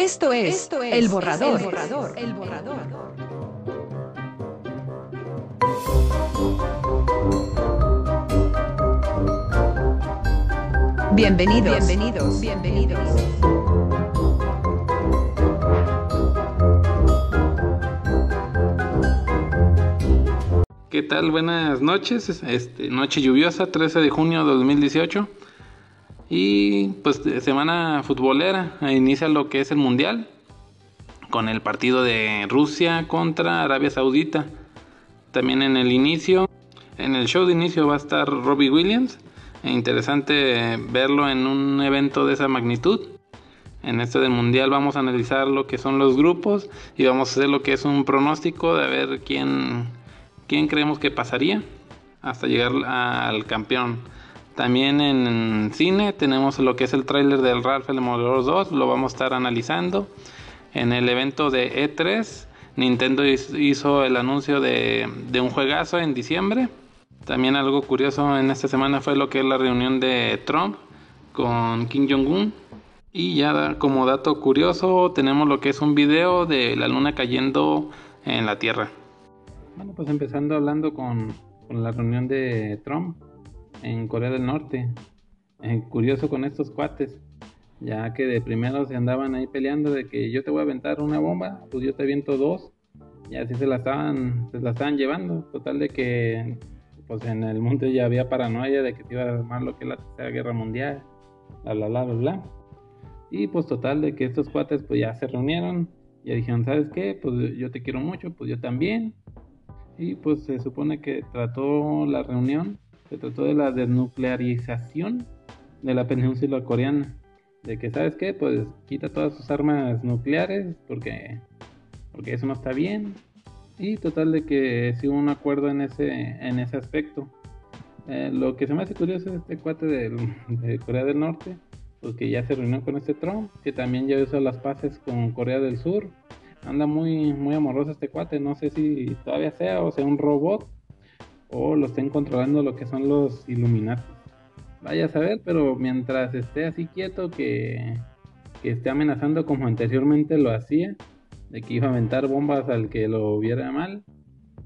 Esto es, El Borrador. El Borrador. El Borrador. Bienvenidos. Bienvenidos. Bienvenidos. ¿Qué tal? Buenas noches. Este, noche lluviosa, 13 de junio de 2018. Y pues semana futbolera, inicia lo que es el Mundial con el partido de Rusia contra Arabia Saudita. También en el inicio, en el show de inicio va a estar Robbie Williams. E interesante verlo en un evento de esa magnitud. En este del Mundial vamos a analizar lo que son los grupos y vamos a hacer lo que es un pronóstico de ver quién, quién creemos que pasaría hasta llegar al campeón. También en cine tenemos lo que es el tráiler del Ralph el Demoledor 2, lo vamos a estar analizando. En el evento de E3, Nintendo hizo el anuncio de, un juegazo en diciembre. También algo curioso en esta semana fue lo que es la reunión de Trump con Kim Jong-un. Y ya como dato curioso tenemos lo que es un video de la luna cayendo en la Tierra. Bueno, pues empezando hablando con, con la reunión de Trump en Corea del Norte. Eh, curioso con estos cuates, ya que de primero se andaban ahí peleando de que yo te voy a aventar una bomba, pues yo te aviento dos, y así se la estaban, se la estaban llevando. Total de que pues en el mundo ya había paranoia de que te iba a armar lo que es la tercera guerra mundial, bla bla bla bla bla. Y pues total de que estos cuates pues ya se reunieron, y dijeron, ¿sabes qué? Pues yo te quiero mucho, pues yo también. Y pues se supone que trató la reunión se trató de la desnuclearización de la península coreana. De que, ¿sabes qué? Pues quita todas sus armas nucleares porque, porque eso no está bien. Y total de que sí hubo un acuerdo en ese, en ese aspecto. Eh, lo que se me hace curioso es este cuate de, Corea del Norte, pues que ya se reunió con este Trump, que también ya hizo las paces con Corea del Sur. Anda muy, muy amoroso este cuate, no sé si todavía sea o sea un robot o lo estén controlando lo que son los Illuminati. Vaya a saber, pero mientras esté así quieto que, que esté amenazando como anteriormente lo hacía, de que iba a aventar bombas al que lo viera mal,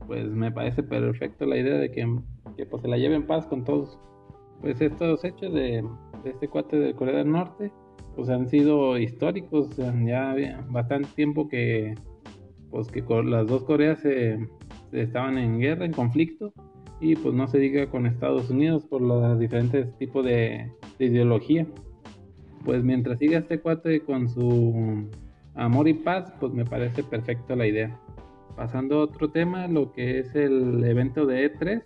pues me parece perfecto la idea de que, que pues, se la lleve en paz con todos. Pues estos hechos de, este cuate de Corea del Norte, pues han sido históricos, ya bastante tiempo que pues que las dos Coreas estaban en guerra, en conflicto, y pues no se diga con Estados Unidos por los diferentes tipos de, ideología. Pues mientras siga este cuate con su amor y paz, pues me parece perfecto la idea. Pasando a otro tema, lo que es el evento de E3,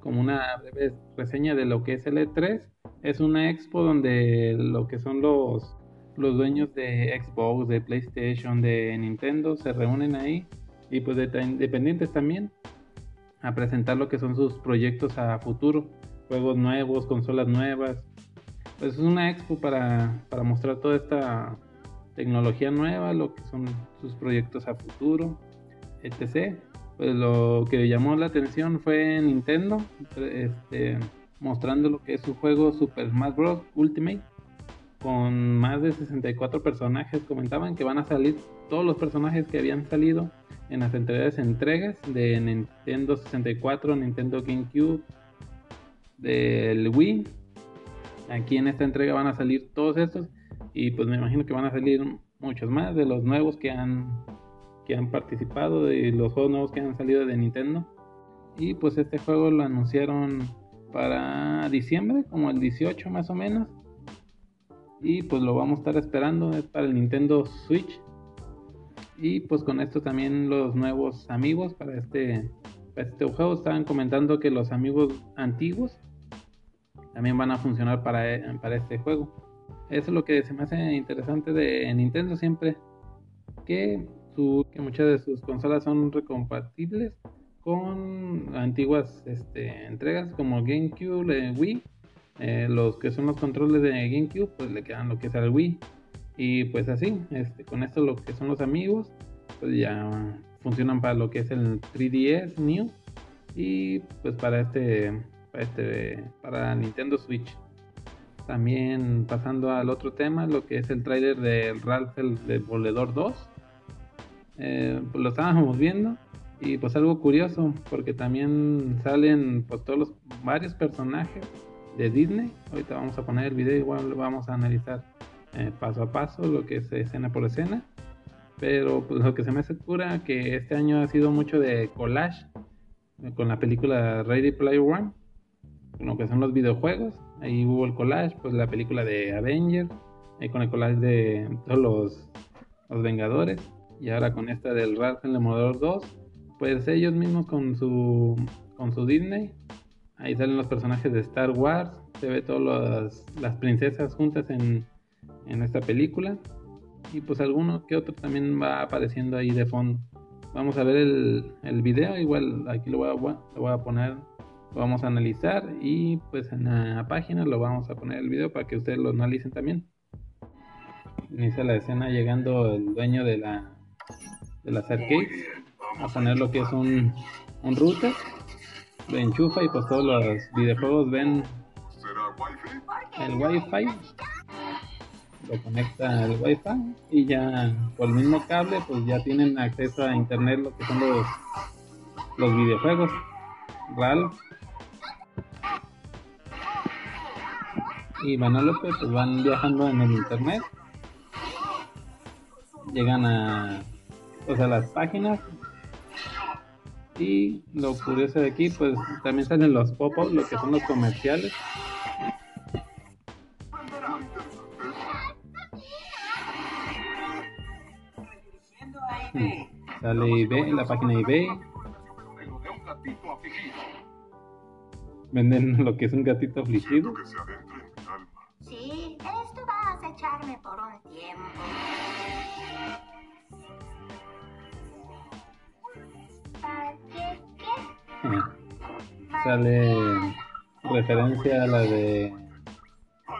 como una breve reseña de lo que es el E3, es una expo donde lo que son los, los dueños de Xbox, de PlayStation, de Nintendo se reúnen ahí y pues de independientes también a presentar lo que son sus proyectos a futuro, juegos nuevos, consolas nuevas. Pues es una expo para, para mostrar toda esta tecnología nueva, lo que son sus proyectos a futuro, etc. Pues lo que llamó la atención fue Nintendo, este, mostrando lo que es su juego Super Smash Bros. Ultimate, con más de 64 personajes. Comentaban que van a salir todos los personajes que habían salido en las anteriores entregas de Nintendo 64, Nintendo GameCube, del Wii. Aquí en esta entrega van a salir todos estos y pues me imagino que van a salir muchos más de los nuevos que han que han participado de los juegos nuevos que han salido de Nintendo. Y pues este juego lo anunciaron para diciembre, como el 18 más o menos. Y pues lo vamos a estar esperando, es para el Nintendo Switch y pues con esto también los nuevos amigos para este, este juego estaban comentando que los amigos antiguos también van a funcionar para, para este juego. Eso es lo que se me hace interesante de Nintendo siempre, que, su, que muchas de sus consolas son recompatibles con antiguas este, entregas como GameCube, Wii. Eh, los que son los controles de GameCube, pues le quedan lo que es el Wii. Y pues así, este, con esto lo que son los amigos, pues ya funcionan para lo que es el 3DS New y pues para este, para este, para Nintendo Switch. También pasando al otro tema, lo que es el trailer de Ralph el Demoledor 2. Eh, pues lo estábamos viendo y pues algo curioso porque también salen pues todos los varios personajes de Disney. Ahorita vamos a poner el video, igual vamos a analizar eh, paso a paso lo que es escena por escena. Pero pues lo que se me hace cura que este año ha sido mucho de collage eh, con la película Ready Player One, lo que son los videojuegos. Ahí hubo el collage, pues la película de Avengers, ahí con el collage de todos los, los Vengadores. Y ahora con esta del Ralph el Demoledor 2, pues ellos mismos con su, con su Disney. Ahí salen los personajes de Star Wars, se ve todas las princesas juntas en, en esta película. Y pues alguno que otro también va apareciendo ahí de fondo. Vamos a ver el, el video, igual aquí lo voy, a, lo voy a poner, lo vamos a analizar y pues en la página lo vamos a poner el video para que ustedes lo analicen también. Inicia la escena llegando el dueño de la de las arcades a poner lo que es un, un router, lo enchufa y pues todos los videojuegos ven el wifi. Lo conecta al wifi y ya por el mismo cable pues ya tienen acceso a internet lo que son los los videojuegos. RAL y Vanalope pues van viajando en el internet. Llegan a pues a las páginas y lo curioso de aquí pues también salen los pop-ups lo que son los comerciales Sale eBay, la página eBay. Venden lo que es un gatito afligido. Sale referencia a la de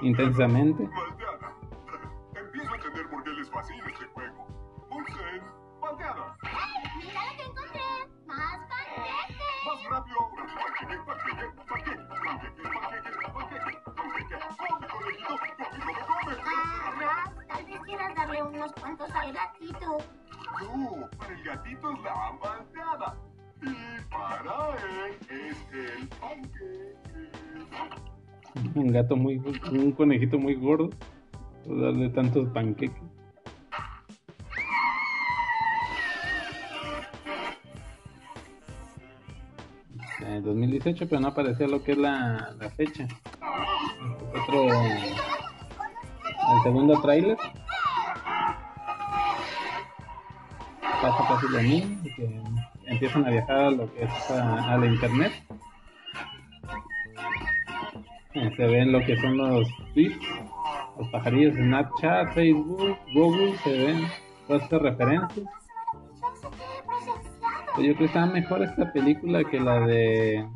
Intensamente. Empiezo a entender por qué les fascina este juego. ¡Mira lo que encontré! ¡Más! Más rápido. Ah, tal vez quieras darle unos cuantos al gatito. No, para el gatito es la. Un gato muy, un conejito muy gordo. Por darle tantos panqueques. Eh, 2018, pero no aparecía lo que es la, la fecha. Otro, el segundo tráiler. Pasa casi lo mismo, que empiezan a viajar a lo que es a, a la internet. Eh, Se ven lo que son los tweets, los pajarillos Snapchat, Facebook, Google, se ven todas estas referencias. Pues yo creo que está mejor esta película que la de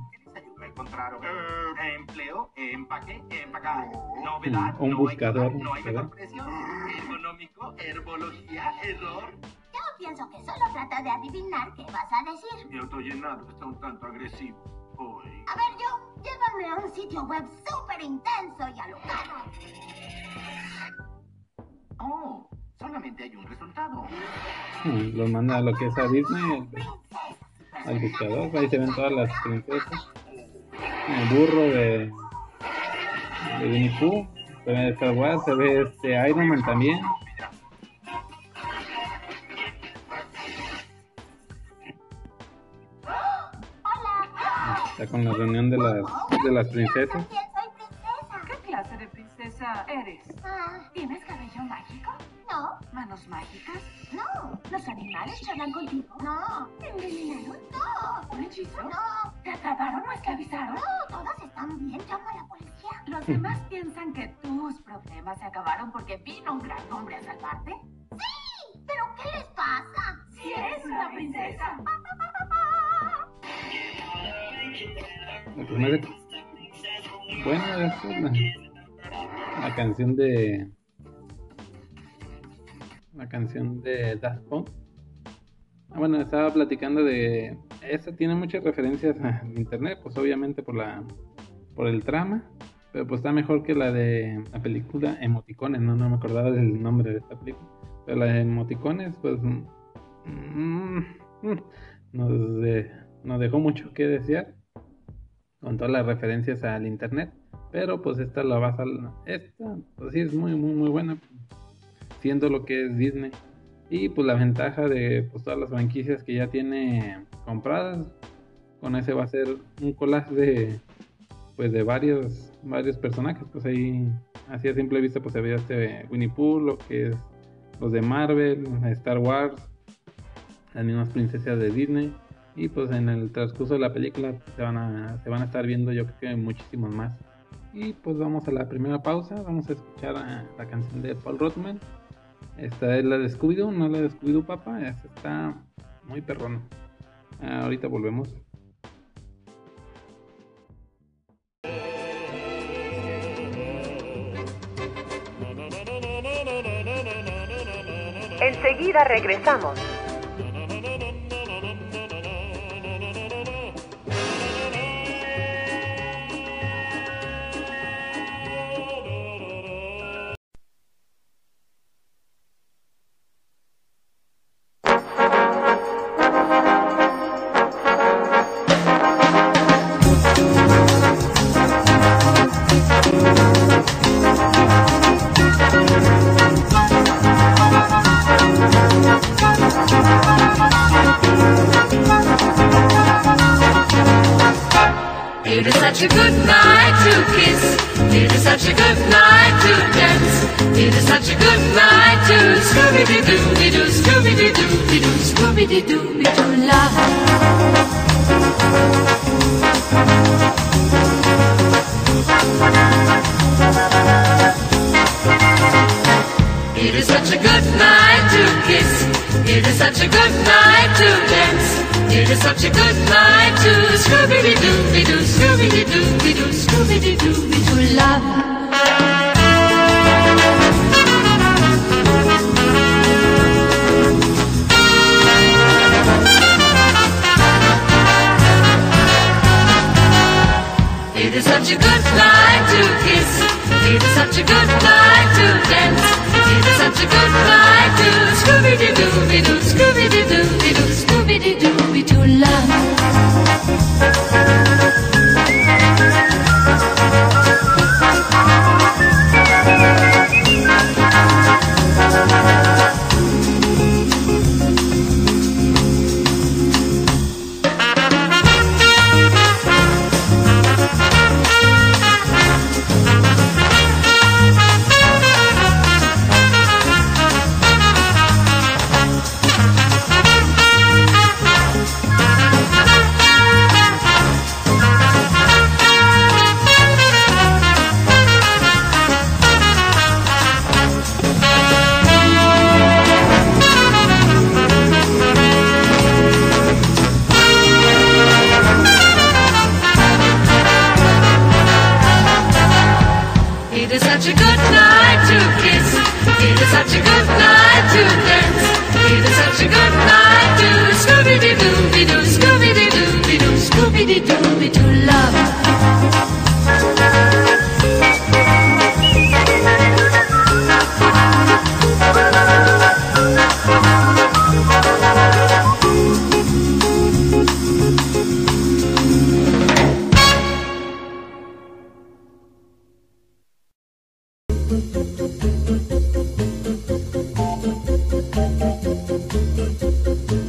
empaque, empacar, no. novedad, Un no buscador, hay, no hay ¿verdad? mejor precio, ergonómico, herbología, error. Yo pienso que solo trata de adivinar qué vas a decir. Mi autollenado está un tanto agresivo hoy. A ver, yo, llévame a un sitio web súper intenso y alocado. Oh, solamente hay un resultado. Los manda a lo que es a Disney, al buscador, ahí se ven todas las princesas. El burro de, de Winnie Pooh, se ve Star Wars, se ve este Iron Man también. Con la reunión de las, de las princesas. También soy princesa. ¿Qué clase de princesa eres? Ah, ¿Tienes cabello mágico? no, ¿Manos mágicas? no, ¿Los animales charlan contigo? no. ¿Te envenenaron? No, ¿Un hechizo? no, ¿Te atraparon o esclavizaron? no. Todas están bien. Llama a la policía. ¿Los demás piensan que tus problemas se acabaron porque vino un gran hombre a salvarte? Sí, pero ¿qué les pasa? ¡Si eres una princesa! Bueno, es la, la canción de. La canción de Daft Punk. Ah, bueno, estaba platicando de. Esta tiene muchas referencias a internet, pues obviamente por la. por el trama. Pero pues está mejor que la de la película Emoticones, no, no me acordaba del nombre de esta película. Pero la de Emoticones, pues mm, mm, nos, de- nos dejó mucho que desear con todas las referencias al internet. Pero pues esta la vas a... Esta, pues sí, es muy, muy, muy buena. Siendo lo que es Disney. Y pues la ventaja de pues, todas las franquicias que ya tiene compradas. Con ese va a ser un collage de pues de varios varios personajes. Pues ahí así a simple vista pues se veía este Winnie Pooh, lo que es los de Marvel, Star Wars, las mismas princesas de Disney. Y pues en el transcurso de la película se van a, se van a estar viendo yo creo que muchísimos más. Y pues vamos a la primera pausa, vamos a escuchar la canción de Paul Rothman. Esta es la de Scooby-Doo, no la de Scooby-Doo Papa, esta está muy perrona. Ah, ahorita volvemos. Enseguida regresamos. Such a good night to kiss. It is such a good night to dance. It is such a good night to Scooby Doo Doo Doo Scooby Doo Doo Doo Scooby Doo Doo Doo love. It is such a good night to kiss. It is such a good night to dance. It is such a good night to Scooby Doo Doo Scooby Doo Doo Scooby Doo Doo love. It is such a good night to kiss. It is such a good night to dance. It is such a good night to Scooby Doo Scooby Doo Doo love.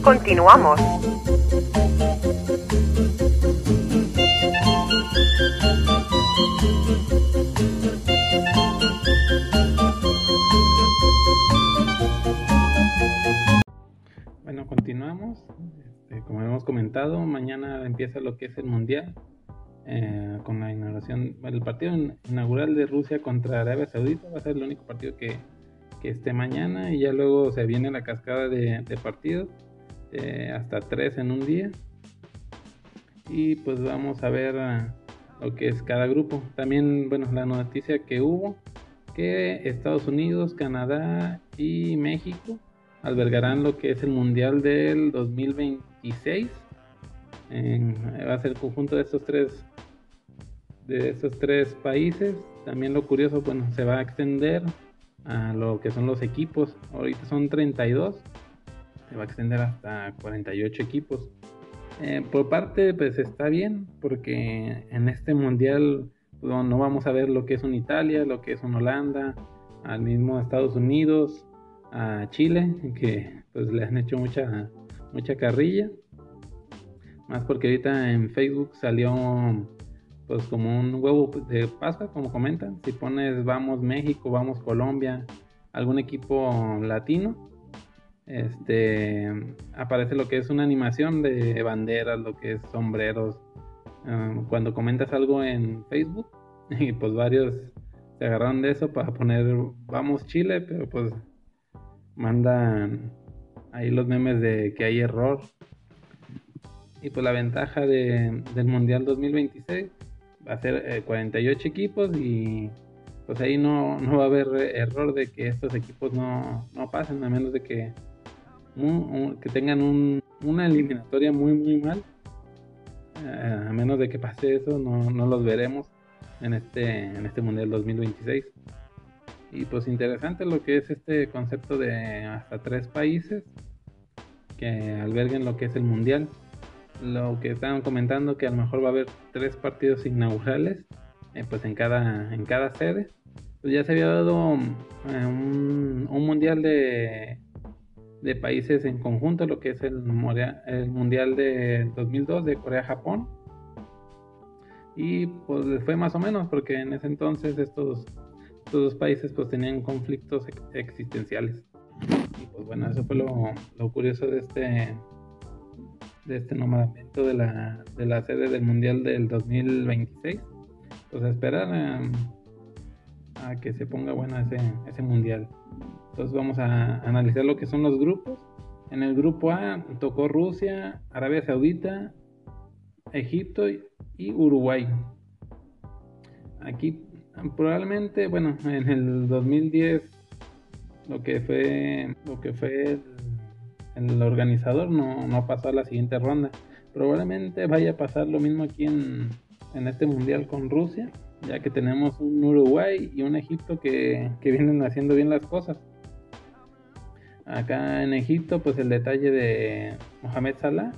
Continuamos. Bueno, continuamos. Este, como hemos comentado, mañana empieza lo que es el Mundial. eh, con la inauguración, el partido in- inaugural de Rusia contra Arabia Saudita va a ser el único partido que, que esté mañana y ya luego se viene la cascada de, de partidos, eh, hasta tres en un día. Y pues vamos a ver ah, lo que es cada grupo. También, bueno, la noticia que hubo, que Estados Unidos, Canadá y México albergarán lo que es el Mundial del 2026. En- va a ser el conjunto de estos tres de esos tres países. También lo curioso, bueno, se va a extender a lo que son los equipos. Ahorita son 32, va a extender hasta 48 equipos. Eh, por parte, pues está bien, porque en este mundial pues, no vamos a ver lo que es un Italia, lo que es un Holanda, al mismo Estados Unidos, a Chile, que pues le han hecho mucha, mucha carrilla. Más porque ahorita en Facebook salió pues como un huevo de Pascua, como comentan. Si pones vamos México, vamos Colombia, algún equipo latino, este aparece lo que es una animación de banderas, lo que es sombreros. Um, cuando comentas algo en Facebook, y pues varios se agarraron de eso para poner vamos Chile, pero pues mandan ahí los memes de que hay error. Y pues la ventaja de, del Mundial 2026 va a ser 48 eh, equipos y pues ahí no, no, va a haber error de que estos equipos no, no pasen, a menos de que, que tengan un, una eliminatoria muy muy mal. Eh, a menos de que pase eso, no, no los veremos en este, en este Mundial 2026. Y pues interesante lo que es este concepto de hasta tres países que alberguen lo que es el Mundial. Lo que estaban comentando que a lo mejor va a haber tres partidos inaugurales eh, pues en cada, en cada sede. Pues ya se había dado eh, un, un, mundial de, de países en conjunto, lo que es el, el mundial de 2002 de Corea-Japón y pues fue más o menos porque en ese entonces estos, dos países pues tenían conflictos existenciales. Y pues bueno, eso fue lo, curioso de este de este nombramiento de la, de la sede del Mundial del 2026. Pues a esperar em, a, que se ponga bueno ese, ese Mundial. Entonces vamos a analizar lo que son los grupos. En el grupo A tocó Rusia, Arabia Saudita, Egipto y Uruguay. Aquí probablemente, bueno, en el 2010 lo que fue lo que fue el, organizador no, no, pasó a la siguiente ronda. Probablemente vaya a pasar lo mismo aquí en, en este mundial con Rusia, ya que tenemos un Uruguay y un Egipto que, que vienen haciendo bien las cosas. Acá en Egipto, pues el detalle de Mohamed Salah,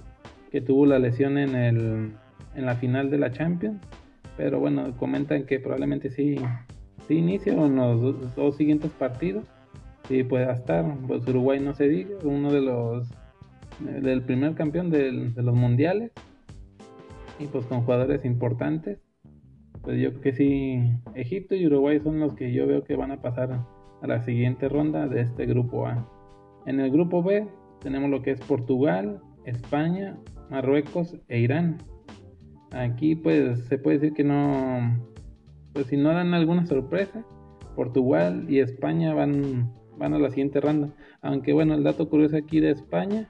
que tuvo la lesión en el en la final de la Champions. Pero bueno, comentan que probablemente sí, sí inicia en los dos, siguientes partidos. Sí pueda estar. Pues Uruguay no se diga, uno de los del primer campeón de los mundiales. Y pues con jugadores importantes. Pues yo creo que sí, Egipto y Uruguay son los que yo veo que van a pasar a la siguiente ronda de este grupo A. En el grupo B tenemos lo que es Portugal, España, Marruecos e Irán. Aquí pues se puede decir que no, pues si no dan alguna sorpresa, Portugal y España van, van a la siguiente ronda. Aunque bueno, el dato curioso aquí de España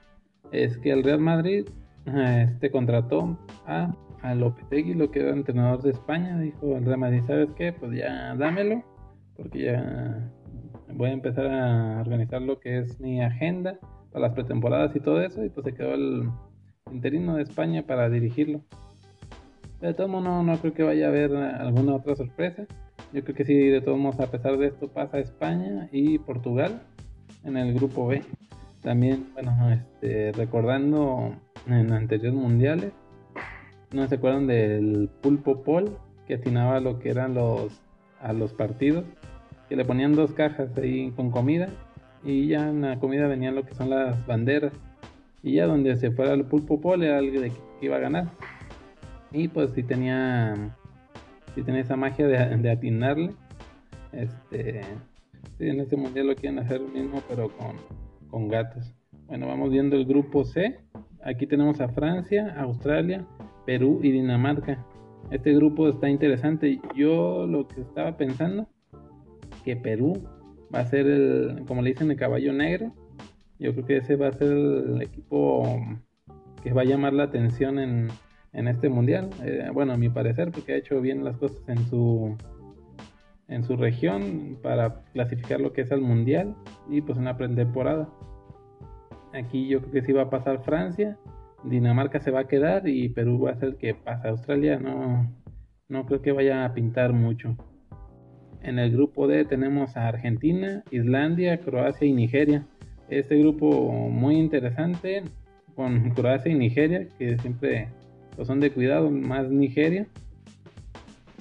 es que el Real Madrid este contrató a, a Lopetegui, lo que era entrenador de España, dijo el Real Madrid, ¿sabes qué? Pues ya dámelo, porque ya voy a empezar a organizar lo que es mi agenda para las pretemporadas y todo eso, y pues se quedó el interino de España para dirigirlo de todos modos no, creo que vaya a haber alguna otra sorpresa. Yo creo que sí, de todos modos, a pesar de esto, pasa España y Portugal en el grupo B. También, bueno, este, recordando en anteriores mundiales, no se acuerdan del pulpo Pol que atinaba lo que eran los a los partidos, que le ponían dos cajas ahí con comida y ya en la comida venían lo que son las banderas y ya donde se fuera el pulpo Pol era de que iba a ganar. Y pues si tenía, si tenía esa magia de, atinarle. Este, en este mundial lo quieren hacer lo mismo, pero con, con gatos. Bueno, vamos viendo el grupo C. Aquí tenemos a Francia, Australia, Perú y Dinamarca. Este grupo está interesante. Yo lo que estaba pensando, que Perú va a ser el, como le dicen, el caballo negro. Yo creo que ese va a ser el equipo que va a llamar la atención en, en este mundial. Eh, bueno, a mi parecer, porque ha hecho bien las cosas en su en su región para clasificar lo que es el mundial y pues una pretemporada. Aquí yo creo que sí va a pasar Francia, Dinamarca se va a quedar y Perú va a ser el que pasa. Australia no, no creo que vaya a pintar mucho. En el grupo D tenemos a Argentina, Islandia, Croacia y Nigeria. Este grupo muy interesante con Croacia y Nigeria, que siempre pues, son de cuidado, más Nigeria.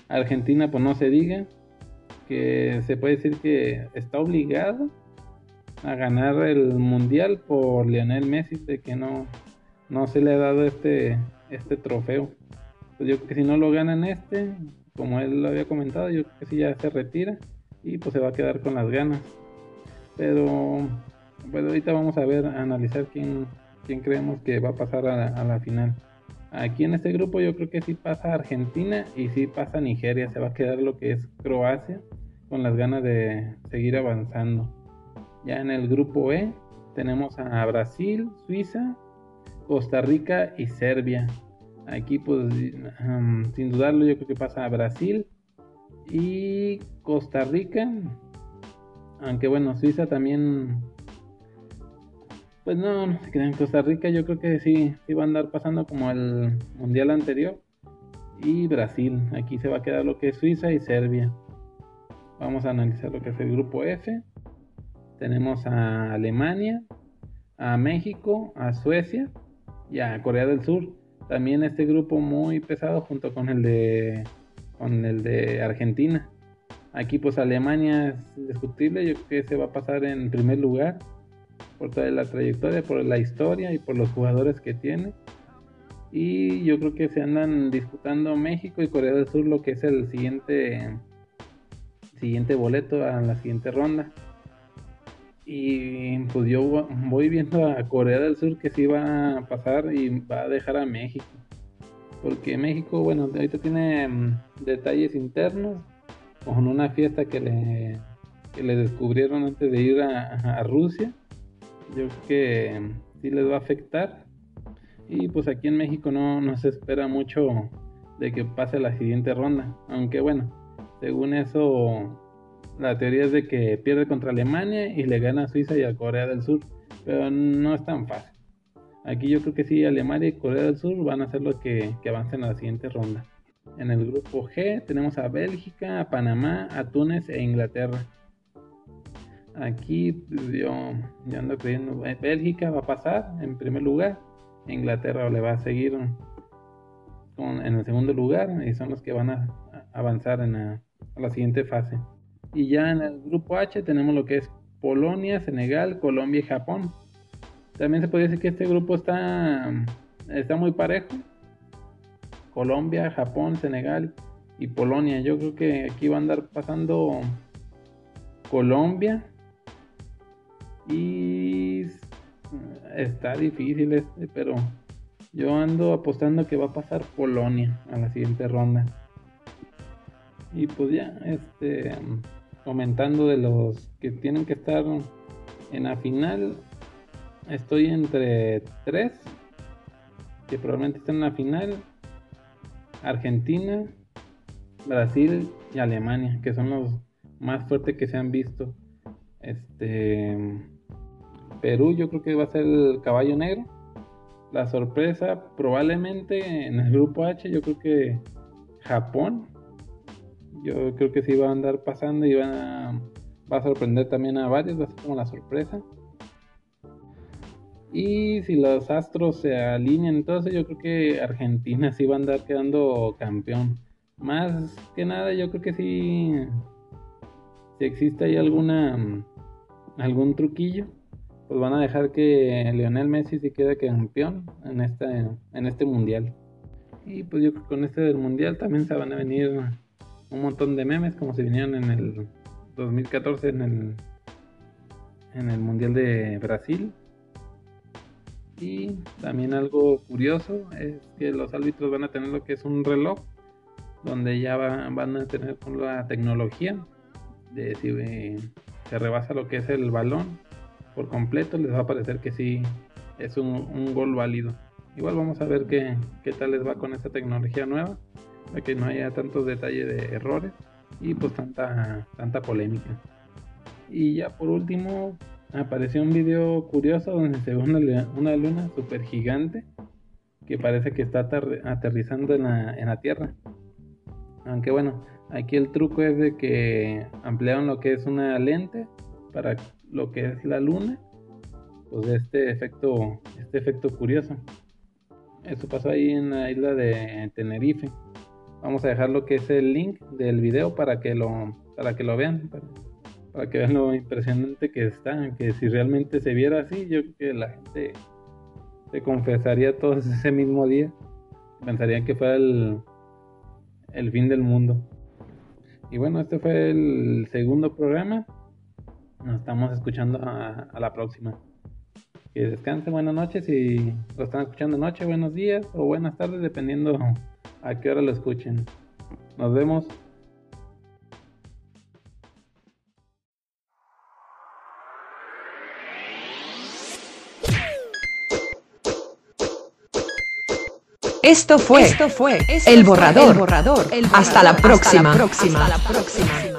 Argentina, pues no se diga, que se puede decir que está obligado a ganar el mundial por Lionel Messi, de que no, no se le ha dado este, este trofeo. Pues yo creo que si no lo ganan este, como él lo había comentado, yo creo que si ya se retira y pues se va a quedar con las ganas. Pero bueno, ahorita vamos a ver, a analizar quién, quién creemos que va a pasar a la, final. Aquí en este grupo yo creo que sí pasa Argentina y sí pasa Nigeria. Se va a quedar lo que es Croacia con las ganas de seguir avanzando. Ya en el grupo E tenemos a Brasil, Suiza, Costa Rica y Serbia. Aquí pues sin dudarlo yo creo que pasa a Brasil y Costa Rica. Aunque bueno, Suiza también pues no, no se en Costa Rica yo creo que sí, sí va a andar pasando como el mundial anterior. Y Brasil, aquí se va a quedar lo que es Suiza y Serbia. Vamos a analizar lo que es el grupo F. Tenemos a Alemania, a México, a Suecia y a Corea del Sur. También este grupo muy pesado junto con el de con el de Argentina. Aquí pues Alemania es indiscutible, yo creo que se va a pasar en primer lugar por toda la trayectoria, por la historia y por los jugadores que tiene. Y yo creo que se andan disputando México y Corea del Sur lo que es el siguiente siguiente boleto a la siguiente ronda. Y pues yo voy viendo a Corea del Sur que sí va a pasar y va a dejar a México. Porque México, bueno, ahorita tiene mm, detalles internos con una fiesta que le, que le descubrieron antes de ir a Rusia yo creo que sí les va a afectar. Y pues aquí en México no, no se espera mucho de que pase la siguiente ronda. Aunque bueno, según eso, la teoría es de que pierde contra Alemania y le gana a Suiza y a Corea del Sur. Pero no es tan fácil. Aquí yo creo que sí, Alemania y Corea del Sur van a ser los que, que avancen a la siguiente ronda. En el grupo G tenemos a Bélgica, a Panamá, a Túnez e Inglaterra. Aquí pues, yo, ando creyendo, eh, Bélgica va a pasar en primer lugar, Inglaterra le va a seguir en el segundo lugar y son los que van a avanzar en a la siguiente fase. Y ya en el grupo H tenemos lo que es Polonia, Senegal, Colombia y Japón. También se puede decir que este grupo está, está muy parejo. Colombia, Japón, Senegal y Polonia. Yo creo que aquí va a andar pasando Colombia, y está difícil este, pero yo ando apostando que va a pasar Polonia a la siguiente ronda. Y pues ya, este, comentando de los que tienen que estar en la final, estoy entre tres que probablemente están en la final: Argentina, Brasil y Alemania, que son los más fuertes que se han visto. Este Perú yo creo que va a ser el caballo negro. La sorpresa probablemente en el grupo H yo creo que Japón. Yo creo que sí va a andar pasando y va a sorprender también a varios, va a ser como la sorpresa. Y si los astros se alinean, entonces yo creo que Argentina sí va a andar quedando campeón. Más que nada, yo creo que sí, si existe ahí alguna algún truquillo, pues van a dejar que Lionel Messi se quede campeón en este, en este mundial. Y pues yo creo que con este del mundial también se van a venir un montón de memes como se vinieron en el 2014 en el, en el mundial de Brasil. Y también algo curioso es que los árbitros van a tener lo que es un reloj donde ya van a tener la tecnología de si eh, se rebasa lo que es el balón por completo, les va a parecer que sí es un, gol válido. Igual vamos a ver qué, qué, tal les va con esta tecnología nueva, para que no haya tantos detalles de errores y pues tanta, tanta polémica. Y ya por último, apareció un video curioso donde se ve una, una luna super gigante que parece que está aterrizando en la, en la Tierra. Aunque bueno, aquí el truco es de que ampliaron lo que es una lente para lo que es la luna. Pues este efecto, este efecto curioso. Eso pasó ahí en la isla de Tenerife. Vamos a dejar lo que es el link del video para que lo, para que lo vean. Para, que vean lo impresionante que está. Que si realmente se viera así, yo creo que la gente se confesaría todos ese mismo día. Pensarían que fuera el, el fin del mundo. Y bueno, este fue el segundo programa. Nos estamos escuchando a, a la próxima. Que descanse, buenas noches. Si lo están escuchando noche, buenos días o buenas tardes, dependiendo a qué hora lo escuchen. Nos vemos. Esto fue, Esto fue El Borrador. El borrador. Hasta la próxima. Hasta la próxima.